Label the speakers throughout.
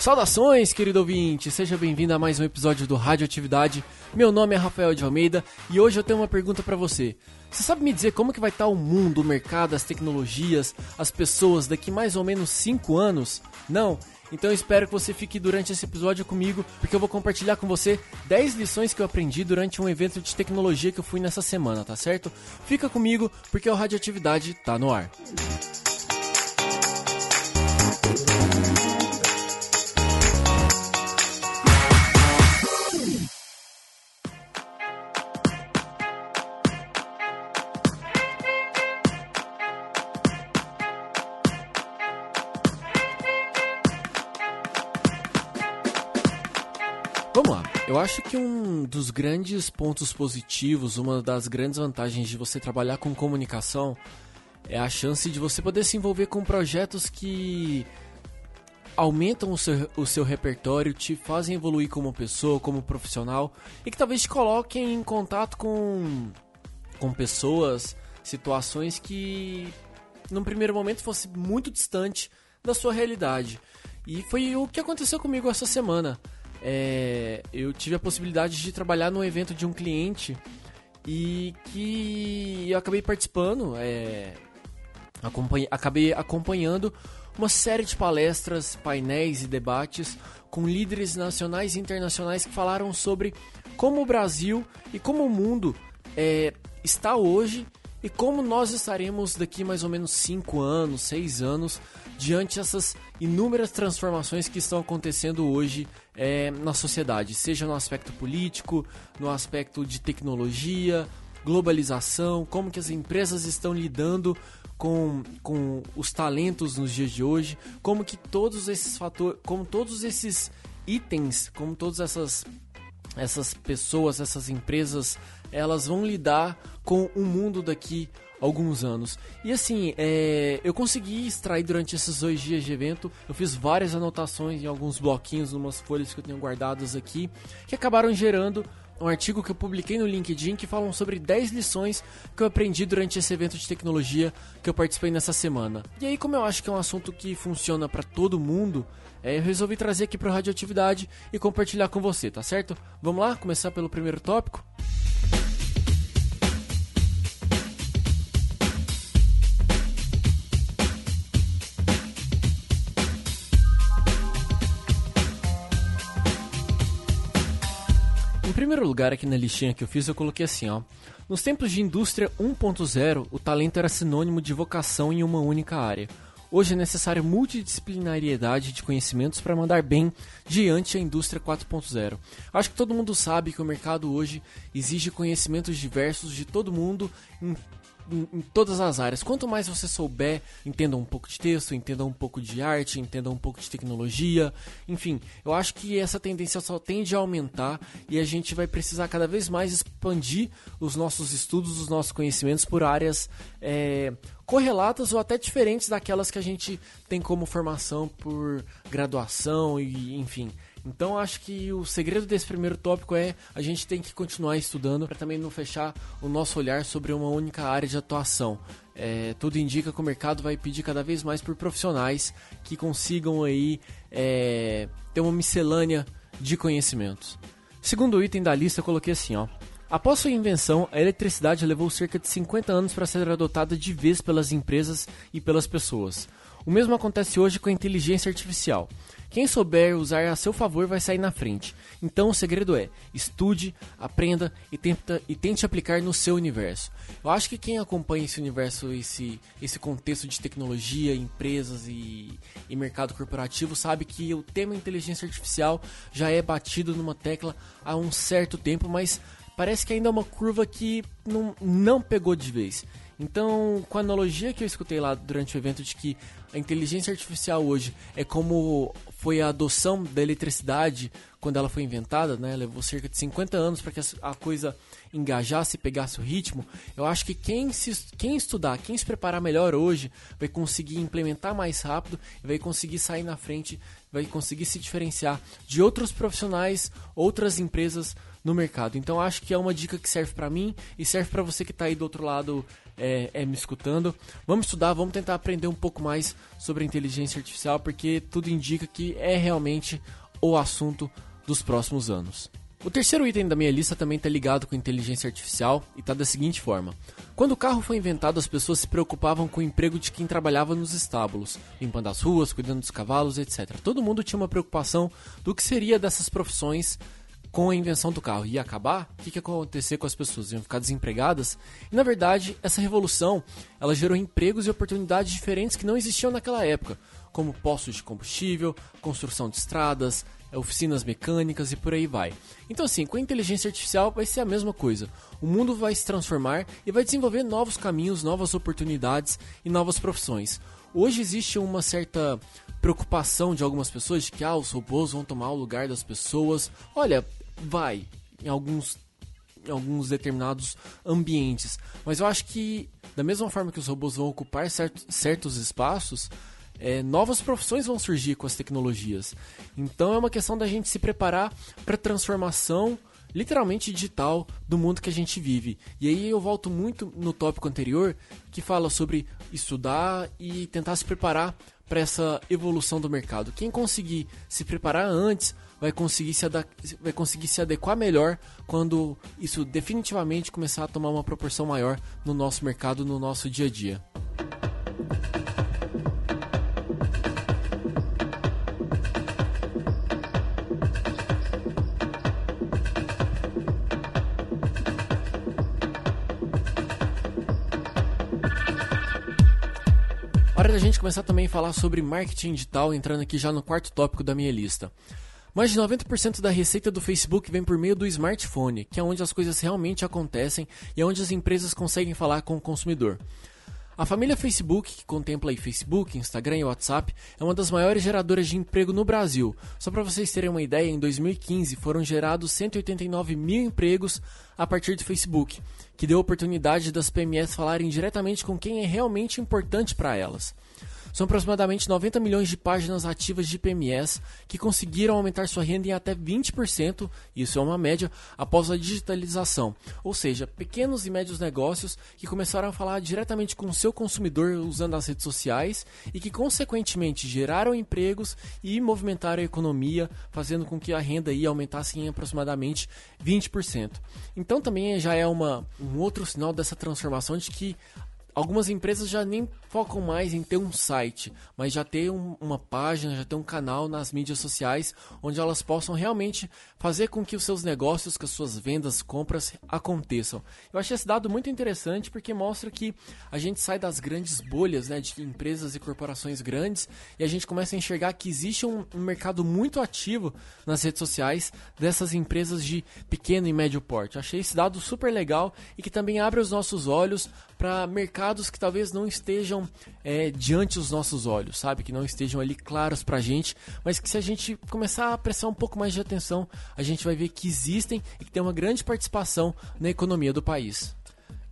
Speaker 1: Saudações, querido ouvinte! Seja bem-vindo a mais um episódio do Radioatividade. Meu nome é Rafael de Almeida e hoje eu tenho uma pergunta para você. Você sabe me dizer como que vai estar o mundo, o mercado, as tecnologias, as pessoas daqui mais ou menos 5 anos? Não? Então eu espero que você fique durante esse episódio comigo, porque eu vou compartilhar com você 10 lições que eu aprendi durante um evento de tecnologia que eu fui nessa semana, tá certo? Fica comigo, porque o Radioatividade tá no ar. Vamos lá. Eu acho que um dos grandes pontos positivos, uma das grandes vantagens de você trabalhar com comunicação é a chance de você poder se envolver com projetos que aumentam o seu, o seu repertório, te fazem evoluir como pessoa, como profissional e que talvez te coloquem em contato com, com pessoas, situações que num primeiro momento fosse muito distante da sua realidade. E foi o que aconteceu comigo essa semana é, eu tive a possibilidade de trabalhar no evento de um cliente e que eu acabei participando, é, acompanhe, acabei acompanhando uma série de palestras, painéis e debates com líderes nacionais e internacionais que falaram sobre como o Brasil e como o mundo é, está hoje e como nós estaremos daqui mais ou menos 5 anos, 6 anos, diante dessas inúmeras transformações que estão acontecendo hoje é, na sociedade, seja no aspecto político, no aspecto de tecnologia, globalização, como que as empresas estão lidando com, com os talentos nos dias de hoje, como que todos esses fatores, como todos esses itens, como todas essas essas pessoas, essas empresas, elas vão lidar com o mundo daqui alguns anos. E assim, é, eu consegui extrair durante esses dois dias de evento, eu fiz várias anotações em alguns bloquinhos, umas folhas que eu tenho guardadas aqui, que acabaram gerando um artigo que eu publiquei no LinkedIn que falam sobre 10 lições que eu aprendi durante esse evento de tecnologia que eu participei nessa semana. E aí, como eu acho que é um assunto que funciona para todo mundo, é, eu resolvi trazer aqui para Radioatividade e compartilhar com você, tá certo? Vamos lá, começar pelo primeiro tópico? Primeiro lugar, aqui na listinha que eu fiz, eu coloquei assim, ó. Nos tempos de indústria 1.0, o talento era sinônimo de vocação em uma única área. Hoje é necessária multidisciplinariedade de conhecimentos para mandar bem diante a indústria 4.0. Acho que todo mundo sabe que o mercado hoje exige conhecimentos diversos de todo mundo em em, em, todas as áreas. Quanto mais você souber, entenda um pouco de texto, entenda um pouco de arte, entenda um pouco de tecnologia, enfim, eu acho que essa tendência só tende a aumentar e a gente vai precisar cada vez mais expandir os nossos estudos, os nossos conhecimentos por áreas é, correlatas ou até diferentes daquelas que a gente tem como formação por graduação e enfim. Então acho que o segredo desse primeiro tópico é a gente tem que continuar estudando para também não fechar o nosso olhar sobre uma única área de atuação. É, tudo indica que o mercado vai pedir cada vez mais por profissionais que consigam aí é, ter uma miscelânea de conhecimentos. Segundo item da lista eu coloquei assim, ó. Após sua invenção, a eletricidade levou cerca de 50 anos para ser adotada de vez pelas empresas e pelas pessoas. O mesmo acontece hoje com a inteligência artificial. Quem souber usar a seu favor vai sair na frente. Então o segredo é: estude, aprenda e, tenta, e tente aplicar no seu universo. Eu acho que quem acompanha esse universo, esse, esse contexto de tecnologia, empresas e, e mercado corporativo, sabe que o tema inteligência artificial já é batido numa tecla há um certo tempo, mas parece que ainda é uma curva que não, não pegou de vez. Então, com a analogia que eu escutei lá durante o evento de que a inteligência artificial hoje é como foi a adoção da eletricidade quando ela foi inventada, né? Levou cerca de 50 anos para que a coisa engajasse e pegasse o ritmo. Eu acho que quem, se, quem estudar, quem se preparar melhor hoje, vai conseguir implementar mais rápido vai conseguir sair na frente, vai conseguir se diferenciar de outros profissionais, outras empresas no mercado. Então acho que é uma dica que serve para mim e serve para você que está aí do outro lado é, é, me escutando. Vamos estudar, vamos tentar aprender um pouco mais sobre inteligência artificial, porque tudo indica que é realmente o assunto dos próximos anos. O terceiro item da minha lista também está ligado com inteligência artificial e está da seguinte forma: quando o carro foi inventado, as pessoas se preocupavam com o emprego de quem trabalhava nos estábulos, limpando as ruas, cuidando dos cavalos, etc. Todo mundo tinha uma preocupação do que seria dessas profissões com a invenção do carro. Ia acabar? O que, ia acontecer com as pessoas? Iam ficar desempregadas? E na verdade, essa revolução ela gerou empregos e oportunidades diferentes que não existiam naquela época, como postos de combustível, construção de estradas, oficinas mecânicas e por aí vai. Então, assim, com a inteligência artificial vai ser a mesma coisa. O mundo vai se transformar e vai desenvolver novos caminhos, novas oportunidades e novas profissões. Hoje existe uma certa preocupação de algumas pessoas de que ah, os robôs vão tomar o lugar das pessoas. Olha, vai em alguns em alguns determinados ambientes, mas eu acho que da mesma forma que os robôs vão ocupar certos, certos espaços, é, novas profissões vão surgir com as tecnologias. Então é uma questão da gente se preparar para a transformação literalmente digital do mundo que a gente vive. E aí eu volto muito no tópico anterior que fala sobre estudar e tentar se preparar para essa evolução do mercado. Quem conseguir se preparar antes vai conseguir se, vai conseguir se adequar melhor quando isso definitivamente começar a tomar uma proporção maior no nosso mercado, no nosso dia a dia. Hora da gente começar também a falar sobre marketing digital, entrando aqui já no quarto tópico da minha lista. Mais de 90% da receita do Facebook vem por meio do smartphone, que é onde as coisas realmente acontecem e é onde as empresas conseguem falar com o consumidor. A família Facebook, que contempla Facebook, Instagram e WhatsApp, é uma das maiores geradoras de emprego no Brasil. Só para vocês terem uma ideia, em 2015 foram gerados 189 mil empregos a partir do Facebook, que deu oportunidade das PMEs falarem diretamente com quem é realmente importante para elas. São aproximadamente 90 milhões de páginas ativas de PMS que conseguiram aumentar sua renda em até 20%, isso é uma média, após a digitalização. Ou seja, pequenos e médios negócios que começaram a falar diretamente com o seu consumidor usando as redes sociais e que consequentemente geraram empregos e movimentaram a economia, fazendo com que a renda aí aumentasse em aproximadamente 20%. Então também já é uma, um outro sinal dessa transformação de que Algumas empresas já nem focam mais em ter um site, mas já ter um, uma página, já ter um canal nas mídias sociais onde elas possam realmente fazer com que os seus negócios, que as suas vendas, compras aconteçam. Eu achei esse dado muito interessante porque mostra que a gente sai das grandes bolhas né, de empresas e corporações grandes e a gente começa a enxergar que existe um, um mercado muito ativo nas redes sociais dessas empresas de pequeno e médio porte. Eu achei esse dado super legal e que também abre os nossos olhos para mercados que talvez não estejam é, diante dos nossos olhos, sabe? Que não estejam ali claros para a gente, mas que se a gente começar a prestar um pouco mais de atenção, a gente vai ver que existem e que tem uma grande participação na economia do país.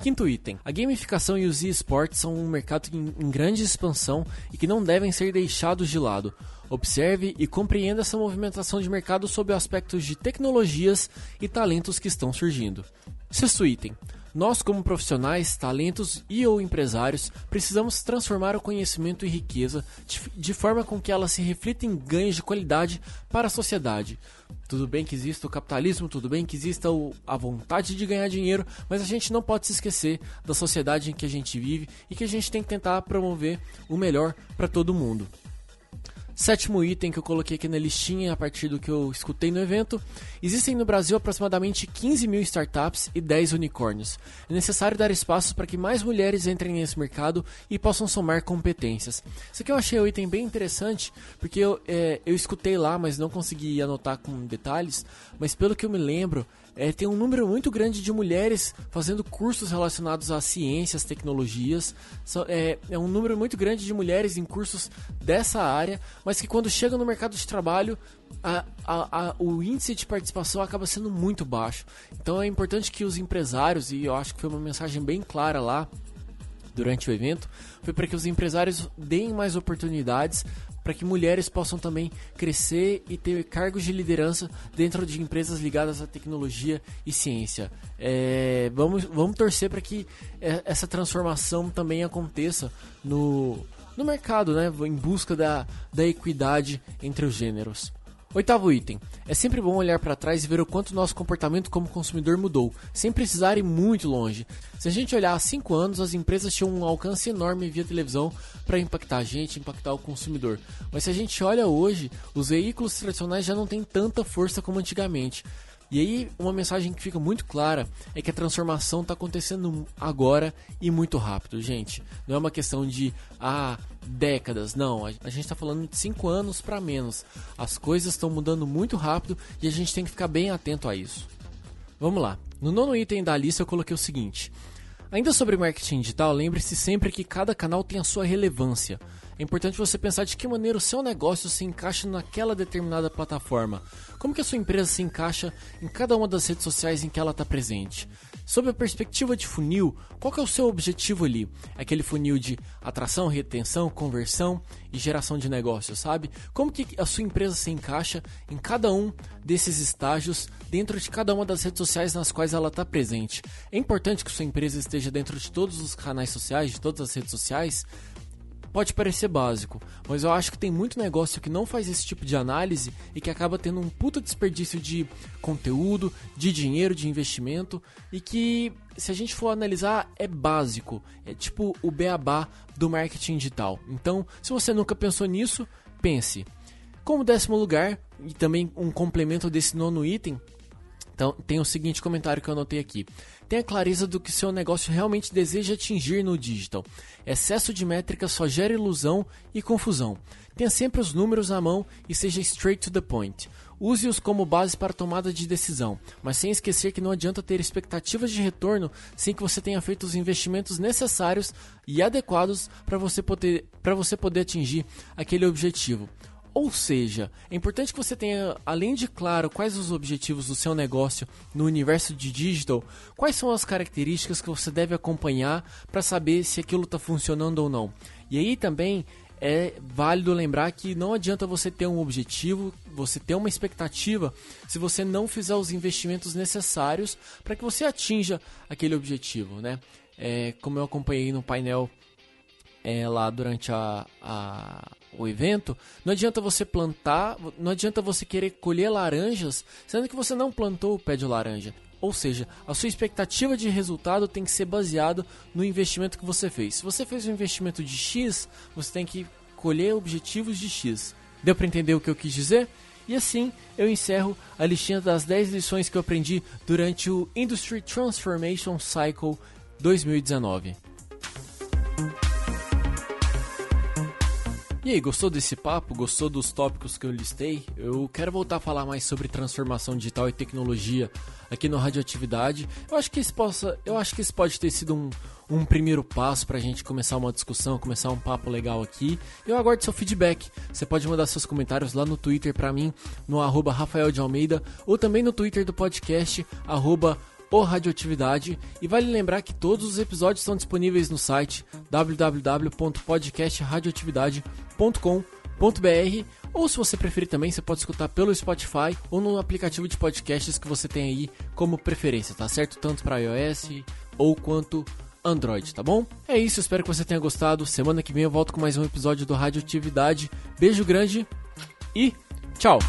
Speaker 1: Quinto item: a gamificação e os esportes são um mercado em grande expansão e que não devem ser deixados de lado. Observe e compreenda essa movimentação de mercado sob aspectos de tecnologias e talentos que estão surgindo. Sexto item: nós, como profissionais, talentos e ou empresários, precisamos transformar o conhecimento em riqueza de, de forma com que ela se reflita em ganhos de qualidade para a sociedade. Tudo bem que exista o capitalismo, tudo bem que exista o, a vontade de ganhar dinheiro, mas a gente não pode se esquecer da sociedade em que a gente vive e que a gente tem que tentar promover o melhor para todo mundo. Sétimo item que eu coloquei aqui na listinha a partir do que eu escutei no evento: existem no Brasil aproximadamente 15 mil startups e 10 unicórnios. É necessário dar espaço para que mais mulheres entrem nesse mercado e possam somar competências. Isso aqui eu achei um item bem interessante, porque eu, é, eu escutei lá, mas não consegui anotar com detalhes. Mas pelo que eu me lembro, é, tem um número muito grande de mulheres fazendo cursos relacionados a ciências, tecnologias. É, é, um número muito grande de mulheres em cursos dessa área, mas que quando chegam no mercado de trabalho, a, a, a, o índice de participação acaba sendo muito baixo. Então é importante que os empresários, e eu acho que foi uma mensagem bem clara lá durante o evento, foi para que os empresários deem mais oportunidades para que mulheres possam também crescer e ter cargos de liderança dentro de empresas ligadas à tecnologia e ciência. É, vamos, vamos torcer para que é, essa transformação também aconteça no, no mercado, né? em busca da, da equidade entre os gêneros. Oitavo item. É sempre bom olhar para trás e ver o quanto nosso comportamento como consumidor mudou, sem precisar ir muito longe. Se a gente olhar há 5 anos, as empresas tinham um alcance enorme via televisão para impactar a gente, impactar o consumidor. Mas se a gente olha hoje, os veículos tradicionais já não têm tanta força como antigamente. E aí, uma mensagem que fica muito clara é que a transformação está acontecendo agora e muito rápido, gente. Não é uma questão de ah, décadas, não. A gente está falando de 5 anos para menos. As coisas estão mudando muito rápido e a gente tem que ficar bem atento a isso. Vamos lá. No nono item da lista eu coloquei o seguinte: Ainda sobre marketing digital, lembre-se sempre que cada canal tem a sua relevância. É importante você pensar de que maneira o seu negócio se encaixa naquela determinada plataforma. Como que a sua empresa se encaixa em cada uma das redes sociais em que ela está presente. Sob a perspectiva de funil, qual é o seu objetivo ali? Aquele funil de atração, retenção, conversão e geração de negócio, sabe? Como que a sua empresa se encaixa em cada um desses estágios dentro de cada uma das redes sociais nas quais ela está presente? É importante que sua empresa esteja dentro de todos os canais sociais, de todas as redes sociais, Pode parecer básico, mas eu acho que tem muito negócio que não faz esse tipo de análise e que acaba tendo um puta desperdício de conteúdo, de dinheiro, de investimento e que, se a gente for analisar, é básico. É tipo o beabá do marketing digital. Então, se você nunca pensou nisso, pense. Como décimo lugar, e também um complemento desse nono item, então, tem o seguinte comentário que eu anotei aqui. Tenha clareza do que seu negócio realmente deseja atingir no digital. Excesso de métricas só gera ilusão e confusão. Tenha sempre os números na mão e seja straight to the point. Use-os como base para tomada de decisão, mas sem esquecer que não adianta ter expectativas de retorno sem que você tenha feito os investimentos necessários e adequados para você poder, você poder atingir aquele objetivo. Ou seja, é importante que você tenha, além de claro quais os objetivos do seu negócio no universo de digital, quais são as características que você deve acompanhar para saber se aquilo está funcionando ou não. E aí também é válido lembrar que não adianta você ter um objetivo, você ter uma expectativa, se você não fizer os investimentos necessários para que você atinja aquele objetivo, né? É, como eu acompanhei no painel é, lá durante a, a, o evento, não adianta você plantar, não adianta você querer colher laranjas, sendo que você não plantou o pé de laranja. Ou seja, a sua expectativa de resultado tem que ser baseado no investimento que você fez. Se você fez um investimento de X, você tem que colher objetivos de X. Deu para entender o que eu quis dizer? E assim eu encerro a listinha das 10 lições que eu aprendi durante o Industry Transformation Cycle 2019. E aí, gostou desse papo? Gostou dos tópicos que eu listei? Eu quero voltar a falar mais sobre transformação digital e tecnologia aqui no Radioatividade. Eu acho que isso possa, eu acho que isso pode ter sido um, um primeiro passo para a gente começar uma discussão, começar um papo legal aqui. Eu aguardo seu feedback. Você pode mandar seus comentários lá no Twitter para mim, no arroba Rafael de Almeida, ou também no Twitter do podcast, arroba ou Radioatividade. E vale lembrar que todos os episódios estão disponíveis no site www.podcastradioatividade.com.br ou se você preferir também, você pode escutar pelo Spotify ou no aplicativo de podcasts que você tem aí como preferência, tá certo? Tanto para iOS ou quanto Android, tá bom? É isso, espero que você tenha gostado. Semana que vem eu volto com mais um episódio do Radioatividade. Beijo grande e tchau!